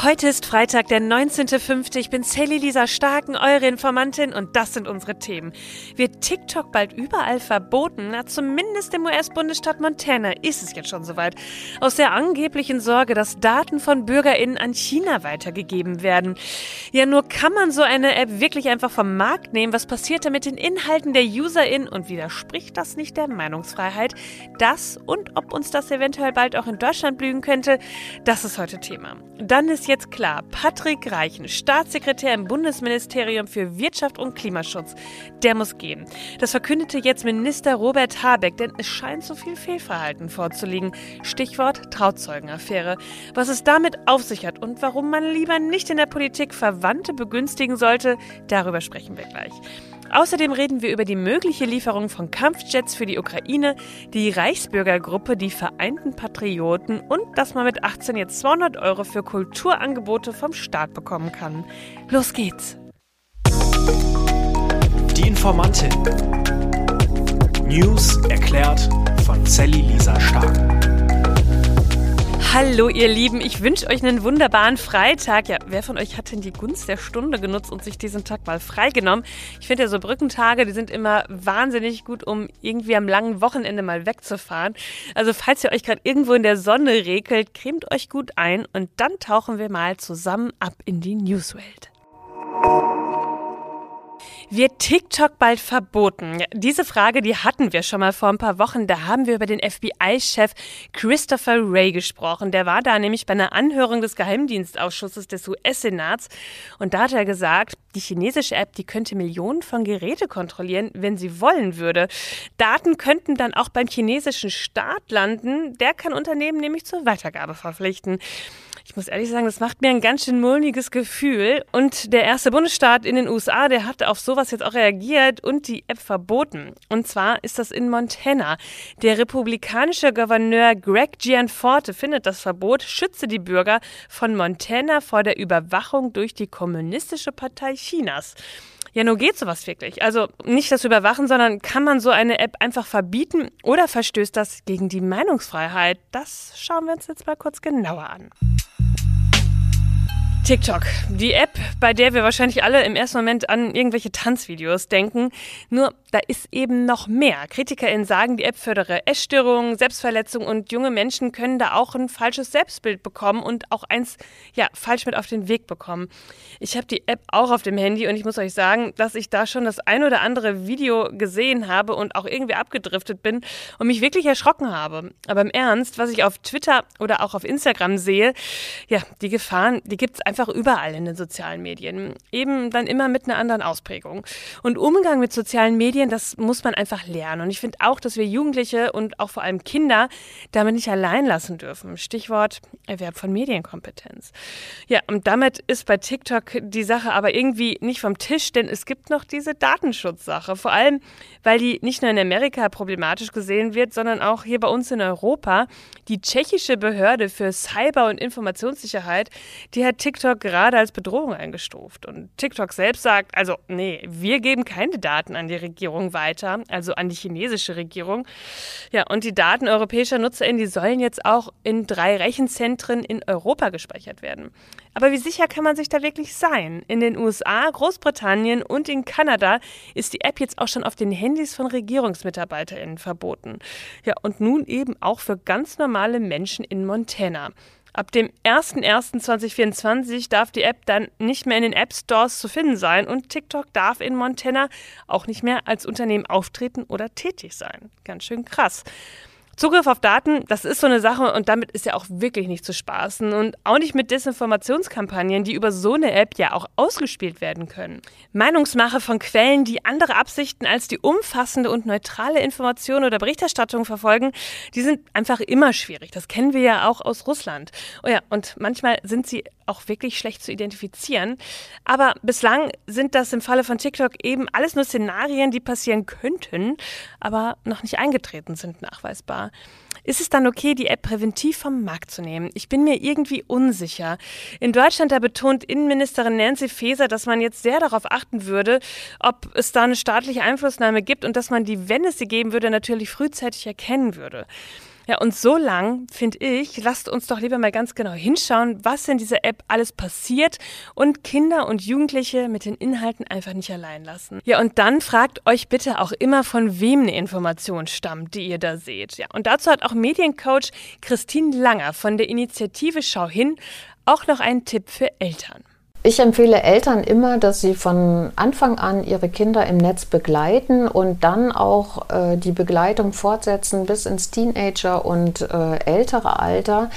Heute ist Freitag, der 19.05. Ich bin Sally Lisa Starken, eure Informantin und das sind unsere Themen. Wird TikTok bald überall verboten? Na, zumindest im US-Bundesstaat Montana ist es jetzt schon soweit. Aus der angeblichen Sorge, dass Daten von BürgerInnen an China weitergegeben werden. Ja, nur kann man so eine App wirklich einfach vom Markt nehmen? Was passiert da mit den Inhalten der UserInnen und widerspricht das nicht der Meinungsfreiheit? Das und ob uns das eventuell bald auch in Deutschland blühen könnte, das ist heute Thema. Dann ist jetzt klar, Patrick Reichen, Staatssekretär im Bundesministerium für Wirtschaft und Klimaschutz, der muss gehen. Das verkündete jetzt Minister Robert Habeck, denn es scheint so viel Fehlverhalten vorzulegen. Stichwort Trauzeugenaffäre. Was es damit auf sich hat und warum man lieber nicht in der Politik Verwandte begünstigen sollte, darüber sprechen wir gleich. Außerdem reden wir über die mögliche Lieferung von Kampfjets für die Ukraine, die Reichsbürgergruppe, die Vereinten Patrioten und dass man mit 18 jetzt 200 Euro für Kulturangebote vom Staat bekommen kann. Los geht's! Die Informantin. News erklärt von Sally Lisa Stark. Hallo ihr Lieben, ich wünsche euch einen wunderbaren Freitag. Ja, wer von euch hat denn die Gunst der Stunde genutzt und sich diesen Tag mal freigenommen? Ich finde ja so Brückentage, die sind immer wahnsinnig gut, um irgendwie am langen Wochenende mal wegzufahren. Also falls ihr euch gerade irgendwo in der Sonne regelt, cremt euch gut ein und dann tauchen wir mal zusammen ab in die Newswelt. Wird TikTok bald verboten? Diese Frage, die hatten wir schon mal vor ein paar Wochen. Da haben wir über den FBI-Chef Christopher Wray gesprochen. Der war da nämlich bei einer Anhörung des Geheimdienstausschusses des US-Senats. Und da hat er gesagt, die chinesische App, die könnte Millionen von Geräte kontrollieren, wenn sie wollen würde. Daten könnten dann auch beim chinesischen Staat landen. Der kann Unternehmen nämlich zur Weitergabe verpflichten. Ich muss ehrlich sagen, das macht mir ein ganz schön mulmiges Gefühl. Und der erste Bundesstaat in den USA, der hat auf sowas jetzt auch reagiert und die App verboten. Und zwar ist das in Montana. Der republikanische Gouverneur Greg Gianforte findet das Verbot schütze die Bürger von Montana vor der Überwachung durch die Kommunistische Partei Chinas. Ja, nur geht sowas wirklich. Also nicht das Überwachen, sondern kann man so eine App einfach verbieten oder verstößt das gegen die Meinungsfreiheit? Das schauen wir uns jetzt mal kurz genauer an. TikTok, die App, bei der wir wahrscheinlich alle im ersten Moment an irgendwelche Tanzvideos denken. Nur da ist eben noch mehr. KritikerInnen sagen, die App fördere Essstörungen, Selbstverletzung und junge Menschen können da auch ein falsches Selbstbild bekommen und auch eins, ja, falsch mit auf den Weg bekommen. Ich habe die App auch auf dem Handy und ich muss euch sagen, dass ich da schon das ein oder andere Video gesehen habe und auch irgendwie abgedriftet bin und mich wirklich erschrocken habe. Aber im Ernst, was ich auf Twitter oder auch auf Instagram sehe, ja, die Gefahren, die gibt es einfach einfach überall in den sozialen Medien. Eben dann immer mit einer anderen Ausprägung. Und Umgang mit sozialen Medien, das muss man einfach lernen. Und ich finde auch, dass wir Jugendliche und auch vor allem Kinder damit nicht allein lassen dürfen. Stichwort Erwerb von Medienkompetenz. Ja, und damit ist bei TikTok die Sache aber irgendwie nicht vom Tisch, denn es gibt noch diese Datenschutzsache. Vor allem, weil die nicht nur in Amerika problematisch gesehen wird, sondern auch hier bei uns in Europa. Die tschechische Behörde für Cyber- und Informationssicherheit, die hat TikTok TikTok gerade als Bedrohung eingestuft. Und TikTok selbst sagt, also nee, wir geben keine Daten an die Regierung weiter, also an die chinesische Regierung. Ja, und die Daten europäischer NutzerInnen, die sollen jetzt auch in drei Rechenzentren in Europa gespeichert werden. Aber wie sicher kann man sich da wirklich sein? In den USA, Großbritannien und in Kanada ist die App jetzt auch schon auf den Handys von RegierungsmitarbeiterInnen verboten. Ja, und nun eben auch für ganz normale Menschen in Montana. Ab dem 01.01.2024 darf die App dann nicht mehr in den App Stores zu finden sein und TikTok darf in Montana auch nicht mehr als Unternehmen auftreten oder tätig sein. Ganz schön krass. Zugriff auf Daten, das ist so eine Sache und damit ist ja auch wirklich nicht zu spaßen und auch nicht mit Desinformationskampagnen, die über so eine App ja auch ausgespielt werden können. Meinungsmache von Quellen, die andere Absichten als die umfassende und neutrale Information oder Berichterstattung verfolgen, die sind einfach immer schwierig. Das kennen wir ja auch aus Russland. Oh ja, und manchmal sind sie auch wirklich schlecht zu identifizieren. Aber bislang sind das im Falle von TikTok eben alles nur Szenarien, die passieren könnten, aber noch nicht eingetreten sind nachweisbar. Ist es dann okay, die App präventiv vom Markt zu nehmen? Ich bin mir irgendwie unsicher. In Deutschland, da betont Innenministerin Nancy Faeser, dass man jetzt sehr darauf achten würde, ob es da eine staatliche Einflussnahme gibt und dass man die, wenn es sie geben würde, natürlich frühzeitig erkennen würde. Ja, und so lang, finde ich, lasst uns doch lieber mal ganz genau hinschauen, was in dieser App alles passiert und Kinder und Jugendliche mit den Inhalten einfach nicht allein lassen. Ja, und dann fragt euch bitte auch immer, von wem eine Information stammt, die ihr da seht. Ja, und dazu hat auch Mediencoach Christine Langer von der Initiative Schau hin auch noch einen Tipp für Eltern. Ich empfehle Eltern immer, dass sie von Anfang an ihre Kinder im Netz begleiten und dann auch äh, die Begleitung fortsetzen bis ins Teenager und äh, ältere Alter.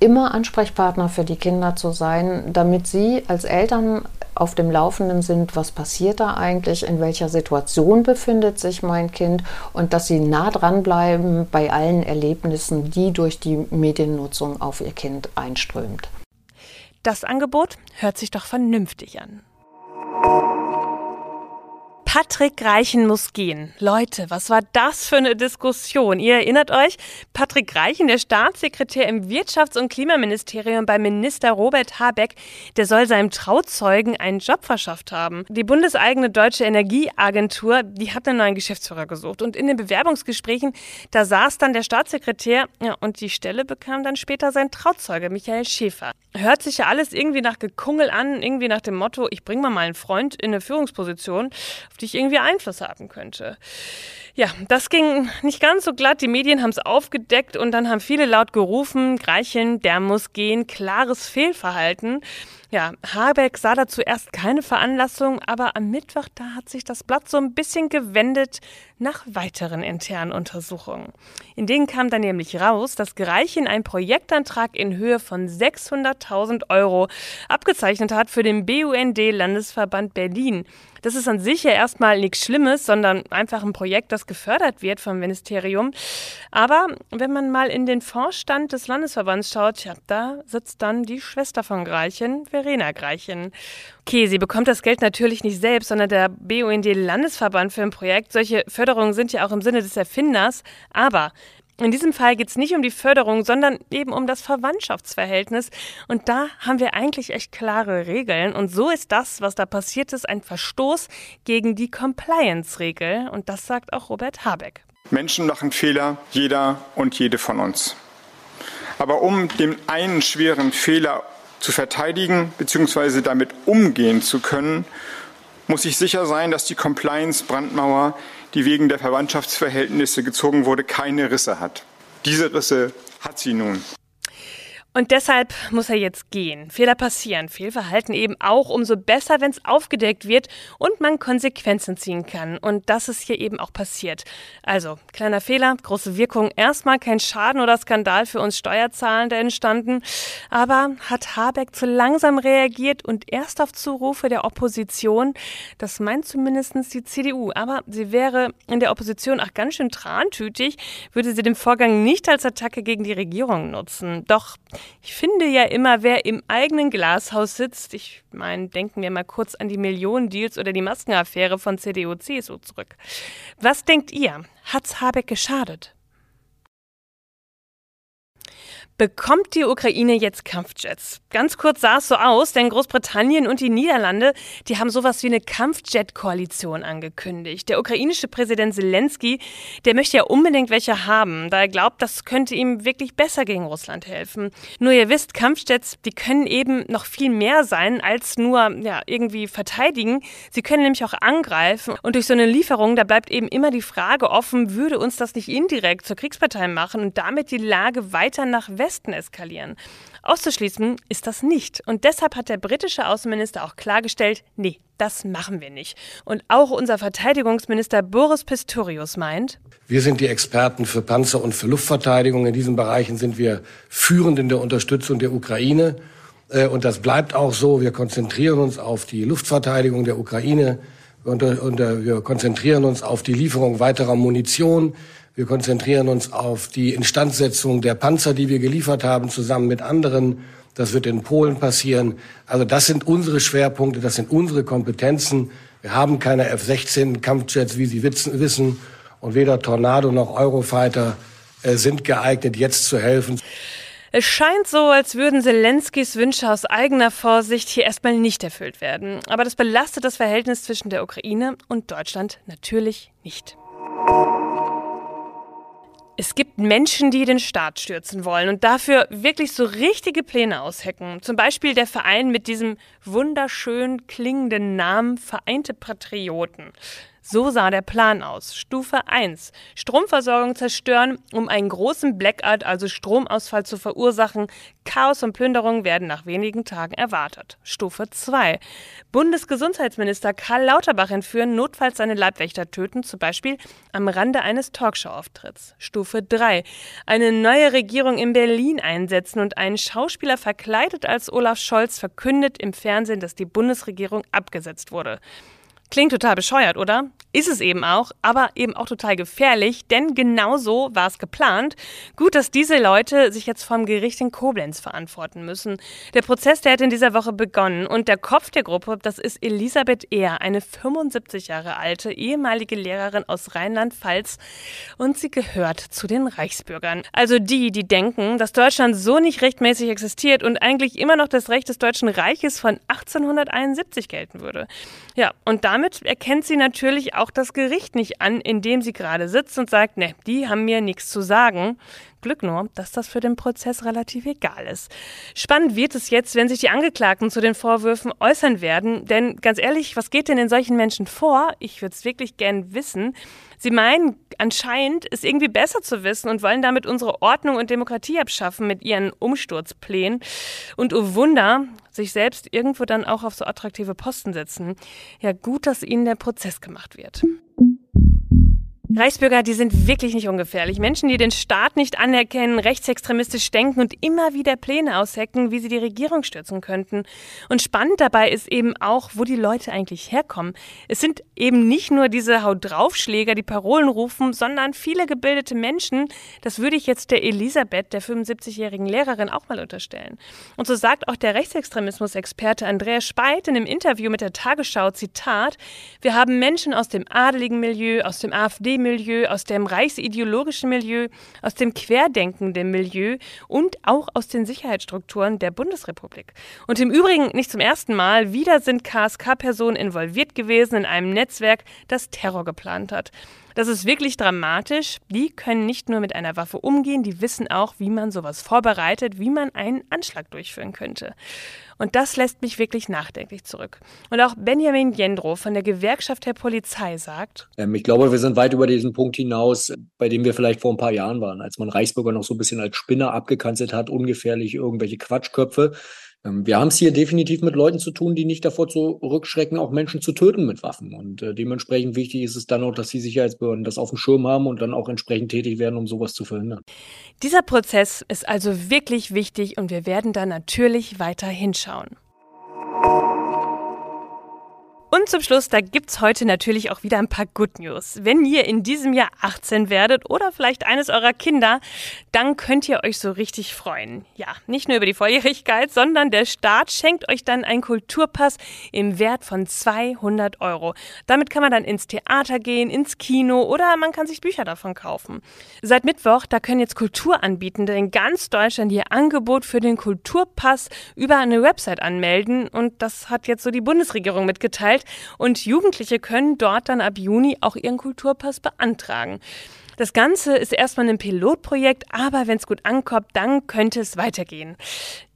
Immer Ansprechpartner für die Kinder zu sein, damit sie als Eltern auf dem Laufenden sind, was passiert da eigentlich, in welcher Situation befindet sich mein Kind und dass sie nah dran bleiben bei allen Erlebnissen, die durch die Mediennutzung auf ihr Kind einströmt. Das Angebot hört sich doch vernünftig an. Patrick Reichen muss gehen. Leute, was war das für eine Diskussion? Ihr erinnert euch, Patrick Reichen, der Staatssekretär im Wirtschafts- und Klimaministerium bei Minister Robert Habeck, der soll seinem Trauzeugen einen Job verschafft haben. Die bundeseigene Deutsche Energieagentur, die hat einen neuen Geschäftsführer gesucht. Und in den Bewerbungsgesprächen, da saß dann der Staatssekretär ja, und die Stelle bekam dann später sein Trauzeuge, Michael Schäfer. Hört sich ja alles irgendwie nach Gekungel an, irgendwie nach dem Motto, ich bringe mal meinen Freund in eine Führungsposition, auf die irgendwie Einfluss haben könnte. Ja, das ging nicht ganz so glatt. Die Medien haben es aufgedeckt und dann haben viele laut gerufen, Greicheln, der muss gehen, klares Fehlverhalten. Ja, Habeck sah da zuerst keine Veranlassung, aber am Mittwoch, da hat sich das Blatt so ein bisschen gewendet nach weiteren internen Untersuchungen. In denen kam dann nämlich raus, dass Greichen einen Projektantrag in Höhe von 600.000 Euro abgezeichnet hat für den BUND Landesverband Berlin. Das ist an sich ja erstmal nichts Schlimmes, sondern einfach ein Projekt, das gefördert wird vom Ministerium. Aber wenn man mal in den Vorstand des Landesverbands schaut, ja, da sitzt dann die Schwester von Greichen, Verena Greichen. Okay, sie bekommt das Geld natürlich nicht selbst, sondern der BUND Landesverband für ein Projekt. Solche Förderungen sind ja auch im Sinne des Erfinders. Aber in diesem Fall geht es nicht um die Förderung, sondern eben um das Verwandtschaftsverhältnis. Und da haben wir eigentlich echt klare Regeln. Und so ist das, was da passiert ist, ein Verstoß gegen die Compliance-Regel. Und das sagt auch Robert Habeck. Menschen machen Fehler, jeder und jede von uns. Aber um den einen schweren Fehler zu verteidigen bzw. damit umgehen zu können, muss ich sicher sein, dass die Compliance-Brandmauer die wegen der Verwandtschaftsverhältnisse gezogen wurde, keine Risse hat. Diese Risse hat sie nun. Und deshalb muss er jetzt gehen. Fehler passieren, Fehlverhalten eben auch umso besser, wenn es aufgedeckt wird und man Konsequenzen ziehen kann. Und das ist hier eben auch passiert. Also, kleiner Fehler, große Wirkung. Erstmal kein Schaden oder Skandal für uns Steuerzahlende entstanden. Aber hat Habeck zu langsam reagiert und erst auf Zurufe der Opposition, das meint zumindest die CDU. Aber sie wäre in der Opposition auch ganz schön trantütig, würde sie den Vorgang nicht als Attacke gegen die Regierung nutzen. Doch ich finde ja immer, wer im eigenen Glashaus sitzt, ich meine, denken wir mal kurz an die Millionendeals oder die Maskenaffäre von CDU, CSU zurück. Was denkt ihr? Hat's Habeck geschadet? Bekommt die Ukraine jetzt Kampfjets? Ganz kurz sah es so aus, denn Großbritannien und die Niederlande, die haben sowas wie eine Kampfjet-Koalition angekündigt. Der ukrainische Präsident Zelensky, der möchte ja unbedingt welche haben, da er glaubt, das könnte ihm wirklich besser gegen Russland helfen. Nur ihr wisst, Kampfjets, die können eben noch viel mehr sein als nur ja, irgendwie verteidigen. Sie können nämlich auch angreifen und durch so eine Lieferung, da bleibt eben immer die Frage offen, würde uns das nicht indirekt zur Kriegspartei machen und damit die Lage weiter nach Westen Westen eskalieren. Auszuschließen ist das nicht. Und deshalb hat der britische Außenminister auch klargestellt, nee, das machen wir nicht. Und auch unser Verteidigungsminister Boris Pistorius meint, wir sind die Experten für Panzer und für Luftverteidigung. In diesen Bereichen sind wir führend in der Unterstützung der Ukraine. Äh, und das bleibt auch so. Wir konzentrieren uns auf die Luftverteidigung der Ukraine. Und, und äh, wir konzentrieren uns auf die Lieferung weiterer Munition. Wir konzentrieren uns auf die Instandsetzung der Panzer, die wir geliefert haben, zusammen mit anderen. Das wird in Polen passieren. Also das sind unsere Schwerpunkte, das sind unsere Kompetenzen. Wir haben keine F-16 Kampfjets, wie Sie wissen, und weder Tornado noch Eurofighter äh, sind geeignet, jetzt zu helfen. Es scheint so, als würden Zelenskys Wünsche aus eigener Vorsicht hier erstmal nicht erfüllt werden. Aber das belastet das Verhältnis zwischen der Ukraine und Deutschland natürlich nicht. Es gibt Menschen, die den Staat stürzen wollen und dafür wirklich so richtige Pläne aushecken. Zum Beispiel der Verein mit diesem wunderschön klingenden Namen Vereinte Patrioten. So sah der Plan aus. Stufe 1. Stromversorgung zerstören, um einen großen Blackout, also Stromausfall zu verursachen. Chaos und Plünderung werden nach wenigen Tagen erwartet. Stufe 2. Bundesgesundheitsminister Karl Lauterbach entführen, notfalls seine Leibwächter töten, zum Beispiel am Rande eines Talkshow-Auftritts. Stufe 3. Eine neue Regierung in Berlin einsetzen und einen Schauspieler verkleidet als Olaf Scholz verkündet im Fernsehen, dass die Bundesregierung abgesetzt wurde. Klingt total bescheuert, oder? Ist es eben auch, aber eben auch total gefährlich, denn genau so war es geplant. Gut, dass diese Leute sich jetzt vom Gericht in Koblenz verantworten müssen. Der Prozess, der hat in dieser Woche begonnen und der Kopf der Gruppe, das ist Elisabeth Ehr, eine 75 Jahre alte ehemalige Lehrerin aus Rheinland-Pfalz und sie gehört zu den Reichsbürgern. Also die, die denken, dass Deutschland so nicht rechtmäßig existiert und eigentlich immer noch das Recht des Deutschen Reiches von 1871 gelten würde. Ja, und damit damit erkennt sie natürlich auch das Gericht nicht an, in dem sie gerade sitzt und sagt, ne, die haben mir nichts zu sagen. Glück nur, dass das für den Prozess relativ egal ist. Spannend wird es jetzt, wenn sich die Angeklagten zu den Vorwürfen äußern werden. Denn ganz ehrlich, was geht denn in solchen Menschen vor? Ich würde es wirklich gern wissen. Sie meinen anscheinend, es irgendwie besser zu wissen und wollen damit unsere Ordnung und Demokratie abschaffen mit ihren Umsturzplänen. Und oh Wunder, sich selbst irgendwo dann auch auf so attraktive Posten setzen. Ja, gut, dass ihnen der Prozess gemacht wird. Reichsbürger, die sind wirklich nicht ungefährlich. Menschen, die den Staat nicht anerkennen, rechtsextremistisch denken und immer wieder Pläne aushecken, wie sie die Regierung stürzen könnten. Und spannend dabei ist eben auch, wo die Leute eigentlich herkommen. Es sind eben nicht nur diese Haut draufschläger, die Parolen rufen, sondern viele gebildete Menschen. Das würde ich jetzt der Elisabeth, der 75-jährigen Lehrerin, auch mal unterstellen. Und so sagt auch der Rechtsextremismus-Experte Andreas Speit in einem Interview mit der Tagesschau, Zitat, wir haben Menschen aus dem adeligen Milieu, aus dem AfD Milieu, aus dem reichsideologischen Milieu, aus dem querdenkenden Milieu und auch aus den Sicherheitsstrukturen der Bundesrepublik. Und im Übrigen nicht zum ersten Mal, wieder sind KSK-Personen involviert gewesen in einem Netzwerk, das Terror geplant hat. Das ist wirklich dramatisch. Die können nicht nur mit einer Waffe umgehen, die wissen auch, wie man sowas vorbereitet, wie man einen Anschlag durchführen könnte. Und das lässt mich wirklich nachdenklich zurück. Und auch Benjamin Jendro von der Gewerkschaft der Polizei sagt, ähm, ich glaube, wir sind weit über diesen Punkt hinaus, bei dem wir vielleicht vor ein paar Jahren waren, als man Reichsbürger noch so ein bisschen als Spinner abgekanzelt hat, ungefährlich irgendwelche Quatschköpfe. Ähm, wir haben es hier definitiv mit Leuten zu tun, die nicht davor zurückschrecken, auch Menschen zu töten mit Waffen. Und äh, dementsprechend wichtig ist es dann auch, dass die Sicherheitsbehörden das auf dem Schirm haben und dann auch entsprechend tätig werden, um sowas zu verhindern. Dieser Prozess ist also wirklich wichtig und wir werden da natürlich weiter hinschauen. Und zum Schluss, da gibt's heute natürlich auch wieder ein paar Good News. Wenn ihr in diesem Jahr 18 werdet oder vielleicht eines eurer Kinder, dann könnt ihr euch so richtig freuen. Ja, nicht nur über die Volljährigkeit, sondern der Staat schenkt euch dann einen Kulturpass im Wert von 200 Euro. Damit kann man dann ins Theater gehen, ins Kino oder man kann sich Bücher davon kaufen. Seit Mittwoch, da können jetzt Kulturanbietende in ganz Deutschland ihr Angebot für den Kulturpass über eine Website anmelden und das hat jetzt so die Bundesregierung mitgeteilt. Und Jugendliche können dort dann ab Juni auch ihren Kulturpass beantragen. Das Ganze ist erstmal ein Pilotprojekt, aber wenn es gut ankommt, dann könnte es weitergehen.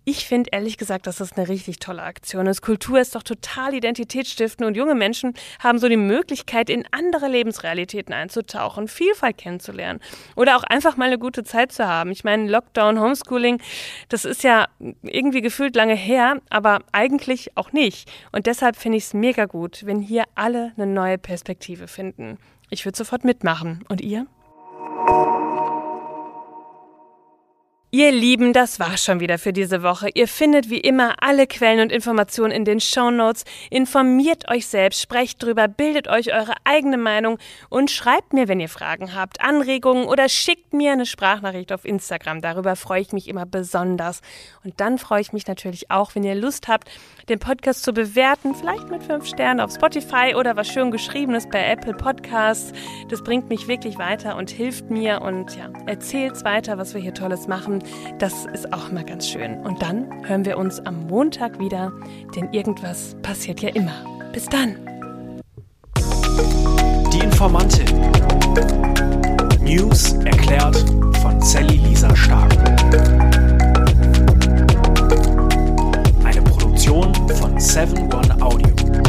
Ich finde ehrlich gesagt, dass das eine richtig tolle Aktion ist. Kultur ist doch total identitätsstiftend und junge Menschen haben so die Möglichkeit, in andere Lebensrealitäten einzutauchen, Vielfalt kennenzulernen oder auch einfach mal eine gute Zeit zu haben. Ich meine, Lockdown, Homeschooling, das ist ja irgendwie gefühlt lange her, aber eigentlich auch nicht. Und deshalb finde ich es mega gut, wenn hier alle eine neue Perspektive finden. Ich würde sofort mitmachen. Und ihr? Ihr Lieben, das war schon wieder für diese Woche. Ihr findet wie immer alle Quellen und Informationen in den Show Notes. Informiert euch selbst, sprecht drüber, bildet euch eure eigene Meinung und schreibt mir, wenn ihr Fragen habt, Anregungen oder schickt mir eine Sprachnachricht auf Instagram. Darüber freue ich mich immer besonders. Und dann freue ich mich natürlich auch, wenn ihr Lust habt, den Podcast zu bewerten, vielleicht mit fünf Sternen auf Spotify oder was schön geschriebenes bei Apple Podcasts. Das bringt mich wirklich weiter und hilft mir und ja, erzählt's weiter, was wir hier Tolles machen. Das ist auch mal ganz schön. Und dann hören wir uns am Montag wieder, denn irgendwas passiert ja immer. Bis dann. Die Informantin. News erklärt von Sally Lisa Stark. Eine Produktion von 7 One Audio.